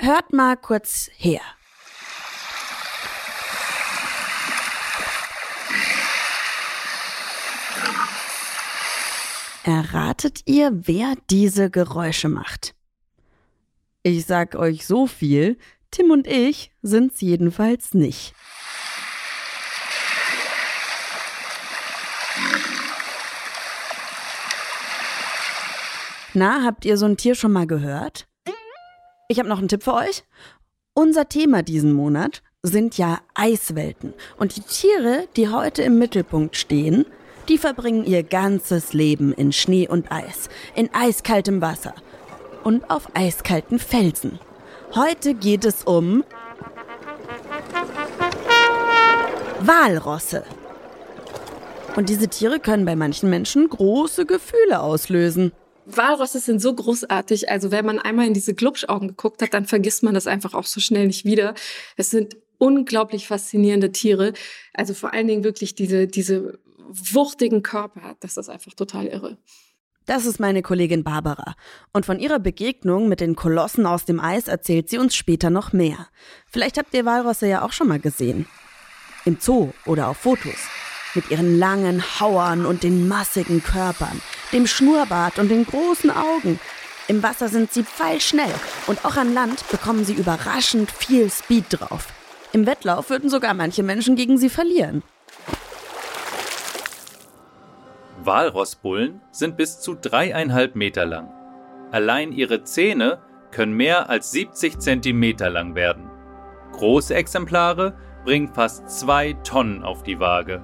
hört mal kurz her. Erratet ihr, wer diese Geräusche macht? Ich sag euch so viel, Tim und ich sind's jedenfalls nicht. Na, habt ihr so ein Tier schon mal gehört? Ich habe noch einen Tipp für euch. Unser Thema diesen Monat sind ja Eiswelten. Und die Tiere, die heute im Mittelpunkt stehen, die verbringen ihr ganzes Leben in Schnee und Eis, in eiskaltem Wasser und auf eiskalten Felsen. Heute geht es um Walrosse. Und diese Tiere können bei manchen Menschen große Gefühle auslösen. Walrosse sind so großartig. Also wenn man einmal in diese Glubschaugen geguckt hat, dann vergisst man das einfach auch so schnell nicht wieder. Es sind unglaublich faszinierende Tiere. Also vor allen Dingen wirklich diese, diese wuchtigen Körper. Das ist einfach total irre. Das ist meine Kollegin Barbara. Und von ihrer Begegnung mit den Kolossen aus dem Eis erzählt sie uns später noch mehr. Vielleicht habt ihr Walrosse ja auch schon mal gesehen. Im Zoo oder auf Fotos. Mit ihren langen Hauern und den massigen Körpern, dem Schnurrbart und den großen Augen. Im Wasser sind sie pfeilschnell und auch an Land bekommen sie überraschend viel Speed drauf. Im Wettlauf würden sogar manche Menschen gegen sie verlieren. Walrossbullen sind bis zu dreieinhalb Meter lang. Allein ihre Zähne können mehr als 70 Zentimeter lang werden. Große Exemplare bringen fast zwei Tonnen auf die Waage.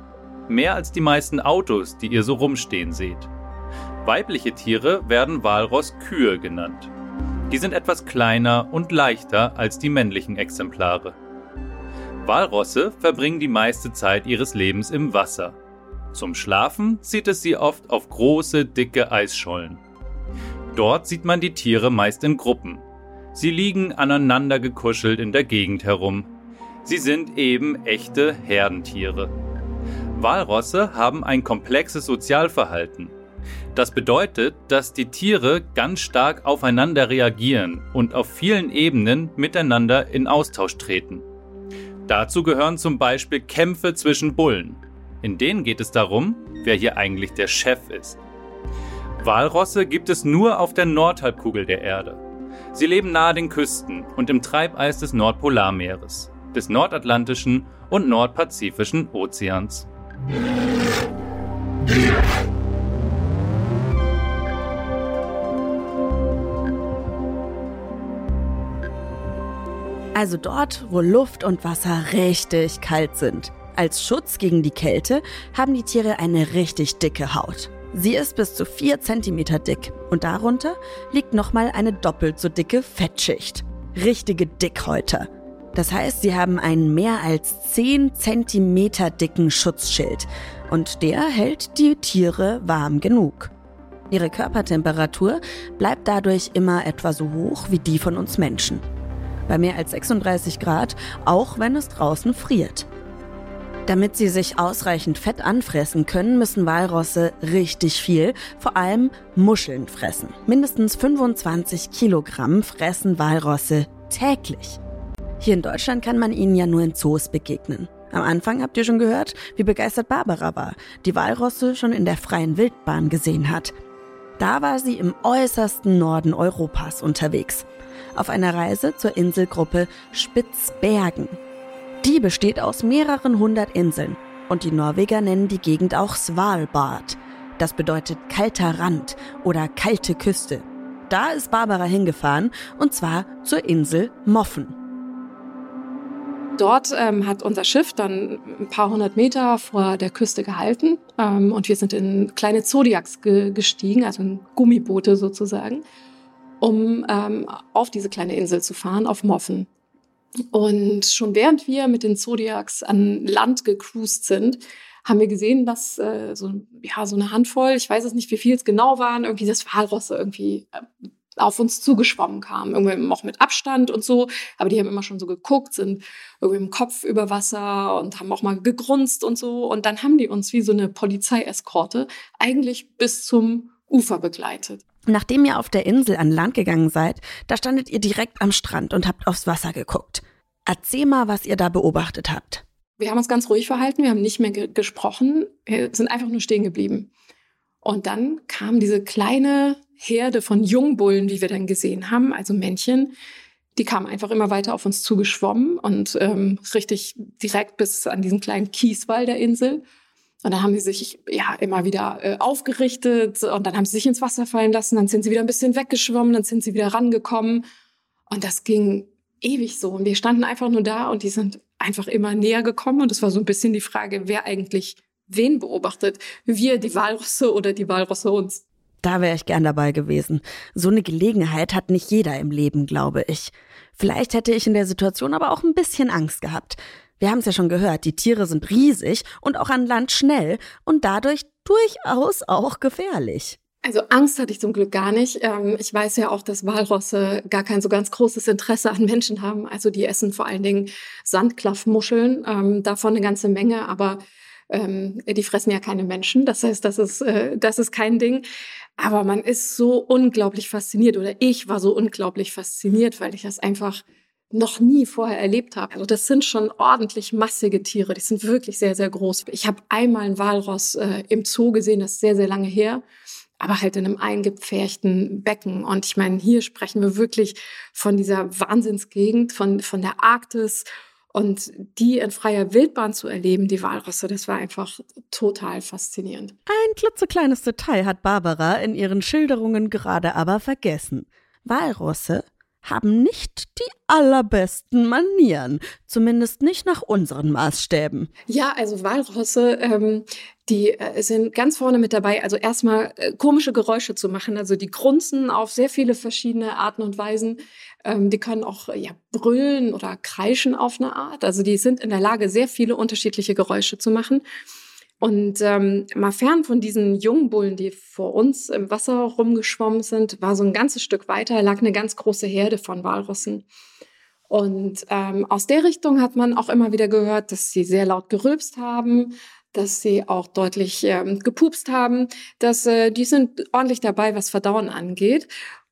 Mehr als die meisten Autos, die ihr so rumstehen seht. Weibliche Tiere werden Walrosskühe genannt. Die sind etwas kleiner und leichter als die männlichen Exemplare. Walrosse verbringen die meiste Zeit ihres Lebens im Wasser. Zum Schlafen zieht es sie oft auf große, dicke Eisschollen. Dort sieht man die Tiere meist in Gruppen. Sie liegen aneinander gekuschelt in der Gegend herum. Sie sind eben echte Herdentiere. Walrosse haben ein komplexes Sozialverhalten. Das bedeutet, dass die Tiere ganz stark aufeinander reagieren und auf vielen Ebenen miteinander in Austausch treten. Dazu gehören zum Beispiel Kämpfe zwischen Bullen. In denen geht es darum, wer hier eigentlich der Chef ist. Walrosse gibt es nur auf der Nordhalbkugel der Erde. Sie leben nahe den Küsten und im Treibeis des Nordpolarmeeres, des Nordatlantischen und Nordpazifischen Ozeans. Also dort, wo Luft und Wasser richtig kalt sind. Als Schutz gegen die Kälte haben die Tiere eine richtig dicke Haut. Sie ist bis zu 4 cm dick und darunter liegt nochmal eine doppelt so dicke Fettschicht. Richtige Dickhäuter. Das heißt, sie haben einen mehr als 10 cm dicken Schutzschild und der hält die Tiere warm genug. Ihre Körpertemperatur bleibt dadurch immer etwa so hoch wie die von uns Menschen. Bei mehr als 36 Grad, auch wenn es draußen friert. Damit sie sich ausreichend Fett anfressen können, müssen Walrosse richtig viel, vor allem Muscheln fressen. Mindestens 25 Kilogramm fressen Walrosse täglich. Hier in Deutschland kann man ihnen ja nur in Zoos begegnen. Am Anfang habt ihr schon gehört, wie begeistert Barbara war, die Walrosse schon in der freien Wildbahn gesehen hat. Da war sie im äußersten Norden Europas unterwegs, auf einer Reise zur Inselgruppe Spitzbergen. Die besteht aus mehreren hundert Inseln und die Norweger nennen die Gegend auch Svalbard. Das bedeutet kalter Rand oder kalte Küste. Da ist Barbara hingefahren und zwar zur Insel Moffen. Dort ähm, hat unser Schiff dann ein paar hundert Meter vor der Küste gehalten ähm, und wir sind in kleine Zodiacs ge gestiegen, also in Gummiboote sozusagen, um ähm, auf diese kleine Insel zu fahren, auf Moffen. Und schon während wir mit den Zodiacs an Land gecruised sind, haben wir gesehen, dass äh, so, ja, so eine Handvoll, ich weiß es nicht, wie viel es genau waren, irgendwie das Walrosse irgendwie äh, auf uns zugeschwommen kamen. Irgendwie auch mit Abstand und so. Aber die haben immer schon so geguckt, sind irgendwie im Kopf über Wasser und haben auch mal gegrunzt und so. Und dann haben die uns wie so eine Polizeieskorte eigentlich bis zum Ufer begleitet. Nachdem ihr auf der Insel an Land gegangen seid, da standet ihr direkt am Strand und habt aufs Wasser geguckt. Erzähl mal, was ihr da beobachtet habt. Wir haben uns ganz ruhig verhalten, wir haben nicht mehr ge gesprochen, wir sind einfach nur stehen geblieben. Und dann kam diese kleine Herde von Jungbullen, die wir dann gesehen haben, also Männchen, die kamen einfach immer weiter auf uns zugeschwommen und ähm, richtig direkt bis an diesen kleinen Kieswall der Insel. Und dann haben sie sich ja immer wieder äh, aufgerichtet und dann haben sie sich ins Wasser fallen lassen, dann sind sie wieder ein bisschen weggeschwommen, dann sind sie wieder rangekommen. Und das ging ewig so. Und wir standen einfach nur da und die sind einfach immer näher gekommen. Und es war so ein bisschen die Frage, wer eigentlich wen beobachtet. Wir, die Walrosse oder die Walrosse uns. Da wäre ich gern dabei gewesen. So eine Gelegenheit hat nicht jeder im Leben, glaube ich. Vielleicht hätte ich in der Situation aber auch ein bisschen Angst gehabt. Wir haben es ja schon gehört, die Tiere sind riesig und auch an Land schnell und dadurch durchaus auch gefährlich. Also Angst hatte ich zum Glück gar nicht. Ähm, ich weiß ja auch, dass Walrosse gar kein so ganz großes Interesse an Menschen haben. Also die essen vor allen Dingen Sandklaffmuscheln, ähm, davon eine ganze Menge, aber ähm, die fressen ja keine Menschen. Das heißt, das ist, äh, das ist kein Ding. Aber man ist so unglaublich fasziniert oder ich war so unglaublich fasziniert, weil ich das einfach noch nie vorher erlebt habe. Also das sind schon ordentlich massige Tiere. Die sind wirklich sehr, sehr groß. Ich habe einmal einen Walross äh, im Zoo gesehen, das ist sehr, sehr lange her aber halt in einem eingepferchten Becken. Und ich meine, hier sprechen wir wirklich von dieser Wahnsinnsgegend, von, von der Arktis und die in freier Wildbahn zu erleben, die Walrosse, das war einfach total faszinierend. Ein klitzekleines Detail hat Barbara in ihren Schilderungen gerade aber vergessen. Walrosse haben nicht die allerbesten Manieren, zumindest nicht nach unseren Maßstäben. Ja, also Walrosse, ähm, die äh, sind ganz vorne mit dabei. Also erstmal äh, komische Geräusche zu machen. Also die grunzen auf sehr viele verschiedene Arten und Weisen. Ähm, die können auch äh, ja, brüllen oder kreischen auf eine Art. Also die sind in der Lage, sehr viele unterschiedliche Geräusche zu machen. Und ähm, mal fern von diesen jungen Bullen, die vor uns im Wasser rumgeschwommen sind, war so ein ganzes Stück weiter, lag eine ganz große Herde von Walrossen. Und ähm, aus der Richtung hat man auch immer wieder gehört, dass sie sehr laut gerülpst haben, dass sie auch deutlich ähm, gepupst haben, dass äh, die sind ordentlich dabei, was Verdauen angeht.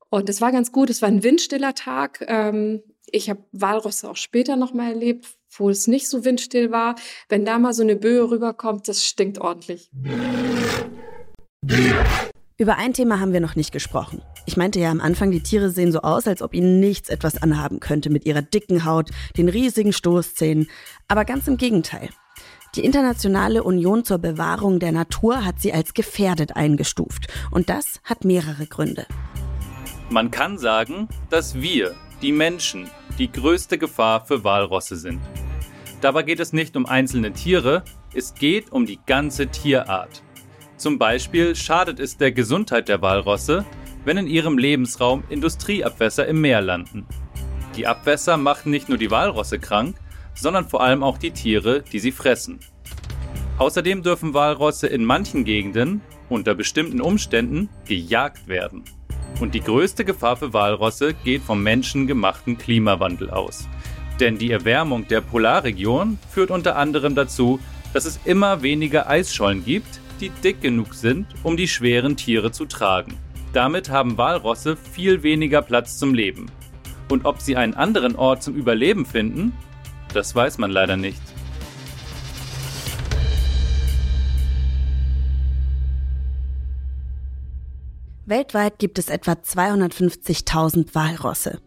Und es war ganz gut, es war ein windstiller Tag. Ähm, ich habe Walrosse auch später noch mal erlebt, wo es nicht so windstill war. Wenn da mal so eine Böe rüberkommt, das stinkt ordentlich. Über ein Thema haben wir noch nicht gesprochen. Ich meinte ja am Anfang, die Tiere sehen so aus, als ob ihnen nichts etwas anhaben könnte mit ihrer dicken Haut, den riesigen Stoßzähnen. Aber ganz im Gegenteil. Die Internationale Union zur Bewahrung der Natur hat sie als gefährdet eingestuft. Und das hat mehrere Gründe. Man kann sagen, dass wir, die Menschen, die größte Gefahr für Walrosse sind. Dabei geht es nicht um einzelne Tiere, es geht um die ganze Tierart. Zum Beispiel schadet es der Gesundheit der Walrosse, wenn in ihrem Lebensraum Industrieabwässer im Meer landen. Die Abwässer machen nicht nur die Walrosse krank, sondern vor allem auch die Tiere, die sie fressen. Außerdem dürfen Walrosse in manchen Gegenden unter bestimmten Umständen gejagt werden. Und die größte Gefahr für Walrosse geht vom menschengemachten Klimawandel aus. Denn die Erwärmung der Polarregion führt unter anderem dazu, dass es immer weniger Eisschollen gibt, die dick genug sind, um die schweren Tiere zu tragen. Damit haben Walrosse viel weniger Platz zum Leben. Und ob sie einen anderen Ort zum Überleben finden, das weiß man leider nicht. Weltweit gibt es etwa 250.000 Walrosse.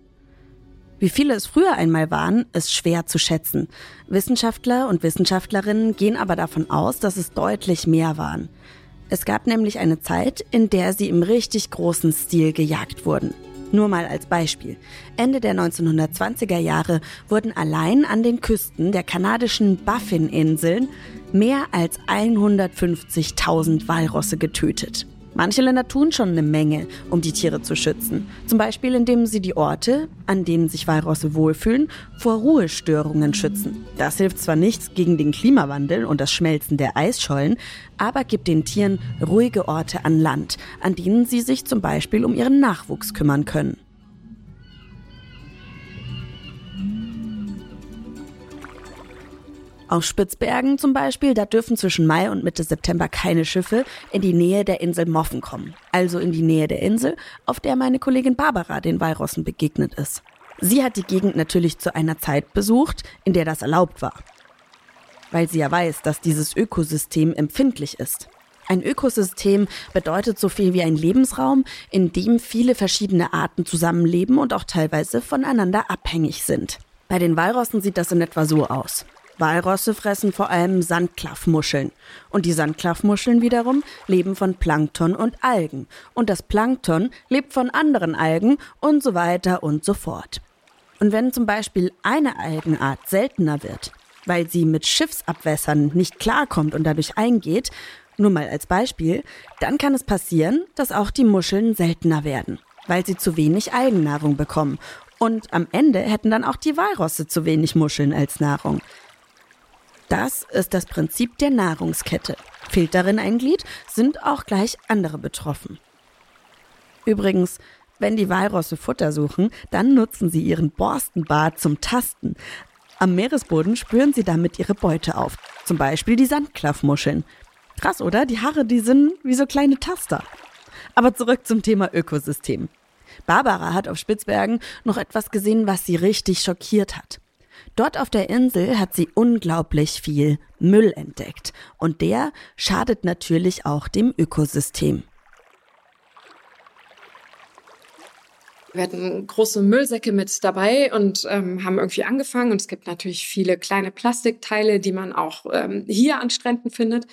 Wie viele es früher einmal waren, ist schwer zu schätzen. Wissenschaftler und Wissenschaftlerinnen gehen aber davon aus, dass es deutlich mehr waren. Es gab nämlich eine Zeit, in der sie im richtig großen Stil gejagt wurden. Nur mal als Beispiel. Ende der 1920er Jahre wurden allein an den Küsten der kanadischen Baffin-Inseln mehr als 150.000 Walrosse getötet. Manche Länder tun schon eine Menge, um die Tiere zu schützen. Zum Beispiel, indem sie die Orte, an denen sich Walrosse wohlfühlen, vor Ruhestörungen schützen. Das hilft zwar nichts gegen den Klimawandel und das Schmelzen der Eisschollen, aber gibt den Tieren ruhige Orte an Land, an denen sie sich zum Beispiel um ihren Nachwuchs kümmern können. Auf Spitzbergen zum Beispiel, da dürfen zwischen Mai und Mitte September keine Schiffe in die Nähe der Insel Moffen kommen. Also in die Nähe der Insel, auf der meine Kollegin Barbara den Walrossen begegnet ist. Sie hat die Gegend natürlich zu einer Zeit besucht, in der das erlaubt war. Weil sie ja weiß, dass dieses Ökosystem empfindlich ist. Ein Ökosystem bedeutet so viel wie ein Lebensraum, in dem viele verschiedene Arten zusammenleben und auch teilweise voneinander abhängig sind. Bei den Walrossen sieht das in etwa so aus. Walrosse fressen vor allem Sandklaffmuscheln. Und die Sandklaffmuscheln wiederum leben von Plankton und Algen. Und das Plankton lebt von anderen Algen und so weiter und so fort. Und wenn zum Beispiel eine Algenart seltener wird, weil sie mit Schiffsabwässern nicht klarkommt und dadurch eingeht, nur mal als Beispiel, dann kann es passieren, dass auch die Muscheln seltener werden, weil sie zu wenig Algennahrung bekommen. Und am Ende hätten dann auch die Walrosse zu wenig Muscheln als Nahrung. Das ist das Prinzip der Nahrungskette. Fehlt darin ein Glied, sind auch gleich andere betroffen. Übrigens, wenn die Walrosse Futter suchen, dann nutzen sie ihren Borstenbart zum Tasten. Am Meeresboden spüren sie damit ihre Beute auf. Zum Beispiel die Sandklaffmuscheln. Krass, oder? Die Haare, die sind wie so kleine Taster. Aber zurück zum Thema Ökosystem. Barbara hat auf Spitzbergen noch etwas gesehen, was sie richtig schockiert hat. Dort auf der Insel hat sie unglaublich viel Müll entdeckt und der schadet natürlich auch dem Ökosystem. Wir hatten große Müllsäcke mit dabei und ähm, haben irgendwie angefangen. Und es gibt natürlich viele kleine Plastikteile, die man auch ähm, hier an Stränden findet.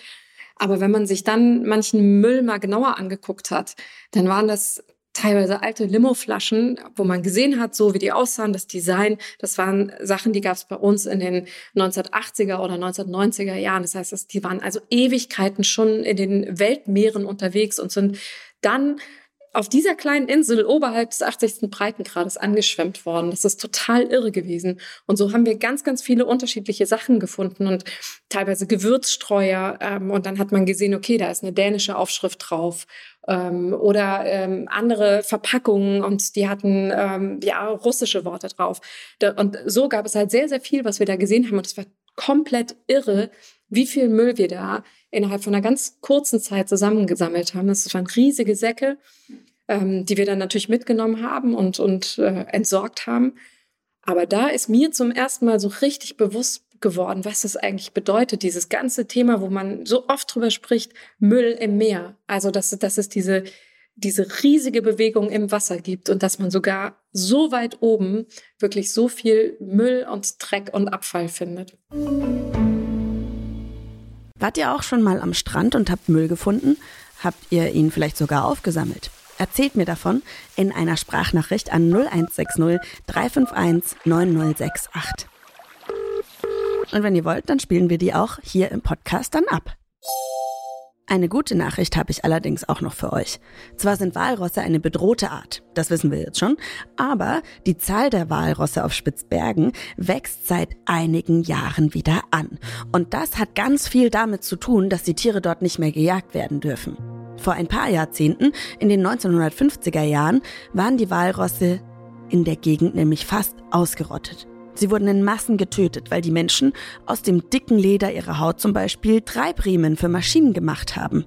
Aber wenn man sich dann manchen Müll mal genauer angeguckt hat, dann waren das teilweise alte Limoflaschen, wo man gesehen hat, so wie die aussahen, das Design, das waren Sachen, die gab es bei uns in den 1980er oder 1990er Jahren. Das heißt, die waren also Ewigkeiten schon in den Weltmeeren unterwegs und sind dann auf dieser kleinen Insel oberhalb des 80. Breitengrades angeschwemmt worden. Das ist total irre gewesen. Und so haben wir ganz, ganz viele unterschiedliche Sachen gefunden und teilweise Gewürzstreuer. Ähm, und dann hat man gesehen, okay, da ist eine dänische Aufschrift drauf ähm, oder ähm, andere Verpackungen und die hatten ähm, ja russische Worte drauf. Da, und so gab es halt sehr, sehr viel, was wir da gesehen haben und es war komplett irre, wie viel Müll wir da innerhalb von einer ganz kurzen Zeit zusammengesammelt haben. Das waren riesige Säcke, ähm, die wir dann natürlich mitgenommen haben und, und äh, entsorgt haben. Aber da ist mir zum ersten Mal so richtig bewusst geworden, was das eigentlich bedeutet, dieses ganze Thema, wo man so oft drüber spricht, Müll im Meer. Also, dass, dass es diese, diese riesige Bewegung im Wasser gibt und dass man sogar so weit oben wirklich so viel Müll und Dreck und Abfall findet. Wart ihr auch schon mal am Strand und habt Müll gefunden? Habt ihr ihn vielleicht sogar aufgesammelt? Erzählt mir davon in einer Sprachnachricht an 0160 351 9068. Und wenn ihr wollt, dann spielen wir die auch hier im Podcast dann ab. Eine gute Nachricht habe ich allerdings auch noch für euch. Zwar sind Walrosse eine bedrohte Art, das wissen wir jetzt schon, aber die Zahl der Walrosse auf Spitzbergen wächst seit einigen Jahren wieder an. Und das hat ganz viel damit zu tun, dass die Tiere dort nicht mehr gejagt werden dürfen. Vor ein paar Jahrzehnten, in den 1950er Jahren, waren die Walrosse in der Gegend nämlich fast ausgerottet. Sie wurden in Massen getötet, weil die Menschen aus dem dicken Leder ihrer Haut zum Beispiel Treibriemen für Maschinen gemacht haben.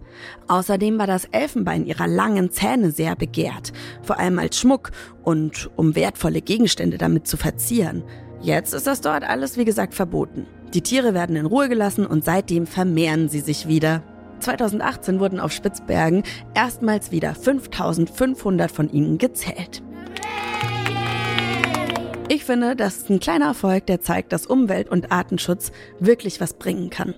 Außerdem war das Elfenbein ihrer langen Zähne sehr begehrt, vor allem als Schmuck und um wertvolle Gegenstände damit zu verzieren. Jetzt ist das dort alles, wie gesagt, verboten. Die Tiere werden in Ruhe gelassen und seitdem vermehren sie sich wieder. 2018 wurden auf Spitzbergen erstmals wieder 5500 von ihnen gezählt. Ich finde, das ist ein kleiner Erfolg, der zeigt, dass Umwelt- und Artenschutz wirklich was bringen kann.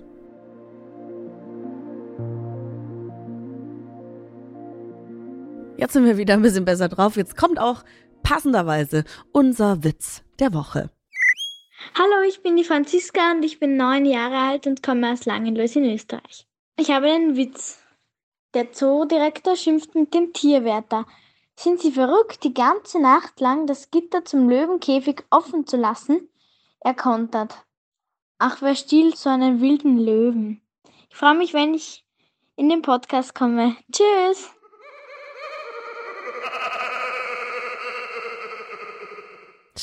Jetzt sind wir wieder ein bisschen besser drauf. Jetzt kommt auch passenderweise unser Witz der Woche. Hallo, ich bin die Franziska und ich bin neun Jahre alt und komme aus Langenlois in Österreich. Ich habe einen Witz. Der Zoodirektor schimpft mit dem Tierwärter. Sind Sie verrückt, die ganze Nacht lang das Gitter zum Löwenkäfig offen zu lassen? Er kontert. Ach, wer stiehlt so einen wilden Löwen? Ich freue mich, wenn ich in den Podcast komme. Tschüss!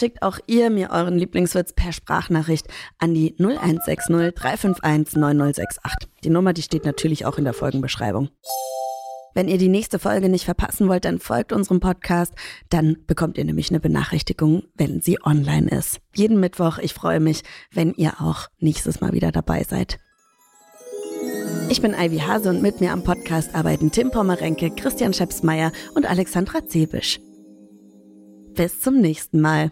Schickt auch ihr mir euren Lieblingswitz per Sprachnachricht an die 0160 351 9068. Die Nummer, die steht natürlich auch in der Folgenbeschreibung. Wenn ihr die nächste Folge nicht verpassen wollt, dann folgt unserem Podcast. Dann bekommt ihr nämlich eine Benachrichtigung, wenn sie online ist. Jeden Mittwoch. Ich freue mich, wenn ihr auch nächstes Mal wieder dabei seid. Ich bin Ivy Hase und mit mir am Podcast arbeiten Tim Pommerenke, Christian Schepsmeier und Alexandra Zebisch. Bis zum nächsten Mal.